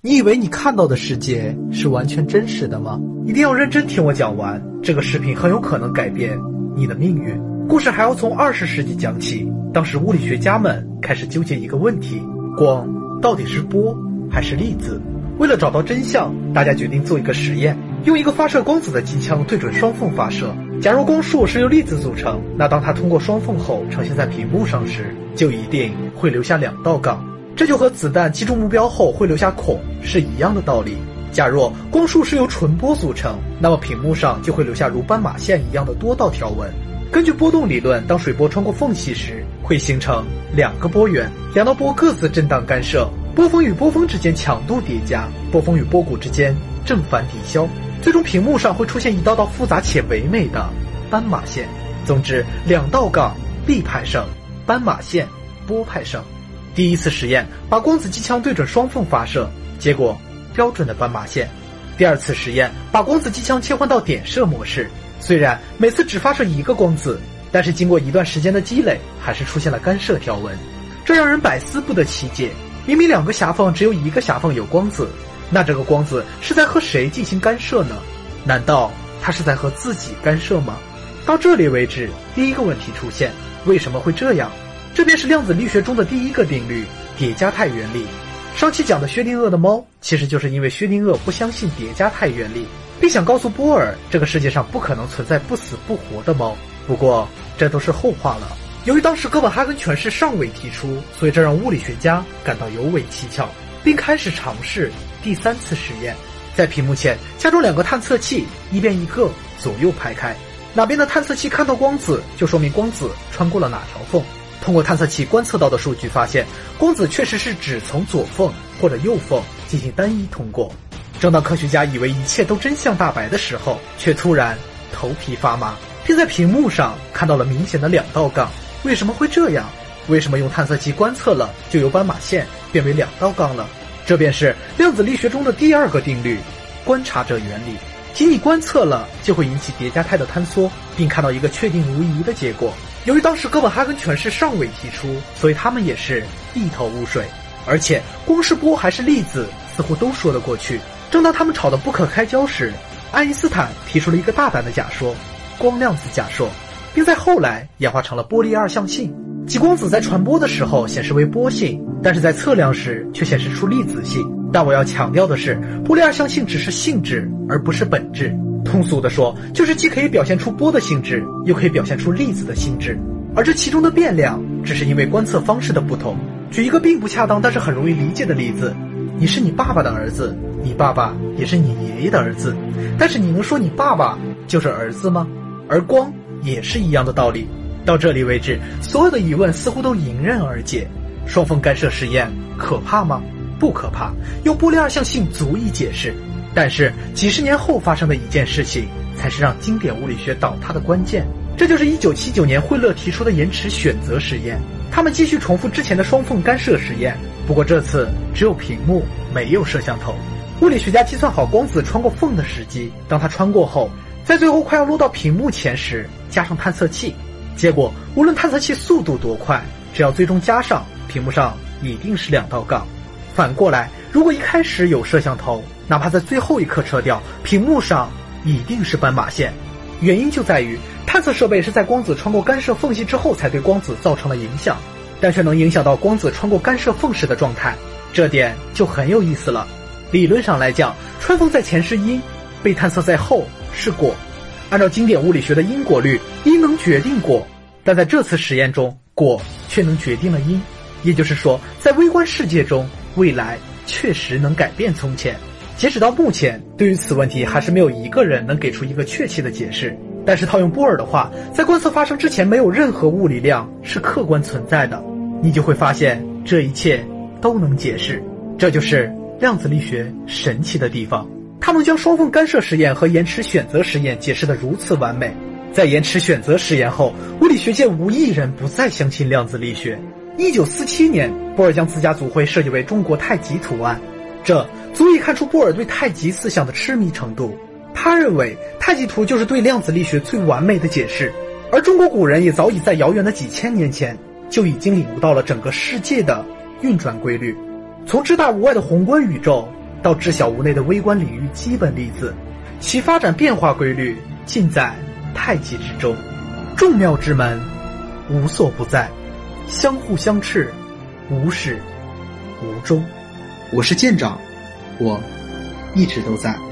你以为你看到的世界是完全真实的吗？一定要认真听我讲完，这个视频很有可能改变你的命运。故事还要从二十世纪讲起，当时物理学家们开始纠结一个问题：光到底是波还是粒子？为了找到真相，大家决定做一个实验，用一个发射光子的机枪对准双缝发射。假如光束是由粒子组成，那当它通过双缝后呈现在屏幕上时，就一定会留下两道杠。这就和子弹击中目标后会留下孔是一样的道理。假若光束是由纯波组成，那么屏幕上就会留下如斑马线一样的多道条纹。根据波动理论，当水波穿过缝隙时，会形成两个波源，两道波各自震荡干涉，波峰与波峰之间强度叠加，波峰与波谷之间正反抵消，最终屏幕上会出现一道道复杂且唯美的斑马线。总之，两道杠，力派胜，斑马线，波派胜。第一次实验，把光子机枪对准双缝发射，结果标准的斑马线。第二次实验，把光子机枪切换到点射模式，虽然每次只发射一个光子，但是经过一段时间的积累，还是出现了干涉条纹，这让人百思不得其解。明明两个狭缝只有一个狭缝有光子，那这个光子是在和谁进行干涉呢？难道它是在和自己干涉吗？到这里为止，第一个问题出现：为什么会这样？这便是量子力学中的第一个定律——叠加态原理。上期讲的薛定谔的猫，其实就是因为薛定谔不相信叠加态原理，并想告诉波尔，这个世界上不可能存在不死不活的猫。不过这都是后话了。由于当时哥本哈根诠释尚未提出，所以这让物理学家感到尤为蹊跷，并开始尝试第三次实验。在屏幕前加装两个探测器，一边一个，左右排开，哪边的探测器看到光子，就说明光子穿过了哪条缝。通过探测器观测到的数据发现，光子确实是只从左缝或者右缝进行单一通过。正当科学家以为一切都真相大白的时候，却突然头皮发麻，并在屏幕上看到了明显的两道杠。为什么会这样？为什么用探测器观测了就由斑马线变为两道杠了？这便是量子力学中的第二个定律——观察者原理。仅你观测了，就会引起叠加态的坍缩，并看到一个确定无疑的结果。由于当时哥本哈根诠释尚未提出，所以他们也是一头雾水。而且光是波还是粒子，似乎都说得过去。正当他们吵得不可开交时，爱因斯坦提出了一个大胆的假说——光量子假说，并在后来演化成了波粒二象性，即光子在传播的时候显示为波性，但是在测量时却显示出粒子性。但我要强调的是，波粒二象性只是性质，而不是本质。通俗的说，就是既可以表现出波的性质，又可以表现出粒子的性质，而这其中的变量只是因为观测方式的不同。举一个并不恰当，但是很容易理解的例子：你是你爸爸的儿子，你爸爸也是你爷爷的儿子，但是你能说你爸爸就是儿子吗？而光也是一样的道理。到这里为止，所有的疑问似乎都迎刃而解。双缝干涉实验可怕吗？不可怕，用波粒二象性足以解释。但是几十年后发生的一件事情，才是让经典物理学倒塌的关键。这就是1979年惠勒提出的延迟选择实验。他们继续重复之前的双缝干涉实验，不过这次只有屏幕，没有摄像头。物理学家计算好光子穿过缝的时机，当它穿过后，在最后快要落到屏幕前时，加上探测器。结果无论探测器速度多快，只要最终加上，屏幕上一定是两道杠。反过来，如果一开始有摄像头，哪怕在最后一刻撤掉，屏幕上一定是斑马线。原因就在于探测设备是在光子穿过干涉缝隙之后才对光子造成了影响，但却能影响到光子穿过干涉缝时的状态，这点就很有意思了。理论上来讲，穿缝在前是因，被探测在后是果。按照经典物理学的因果律，因能决定果，但在这次实验中，果却能决定了因。也就是说，在微观世界中。未来确实能改变从前。截止到目前，对于此问题还是没有一个人能给出一个确切的解释。但是套用波尔的话，在观测发生之前，没有任何物理量是客观存在的。你就会发现这一切都能解释。这就是量子力学神奇的地方，它能将双缝干涉实验和延迟选择实验解释得如此完美。在延迟选择实验后，物理学界无一人不再相信量子力学。一九四七年，波尔将自家组会设计为中国太极图案，这足以看出波尔对太极思想的痴迷程度。他认为太极图就是对量子力学最完美的解释，而中国古人也早已在遥远的几千年前就已经领悟到了整个世界的运转规律，从知大无外的宏观宇宙到知小无内的微观领域基本粒子，其发展变化规律尽在太极之中，众妙之门，无所不在。相互相斥无始无终。我是舰长我一直都在。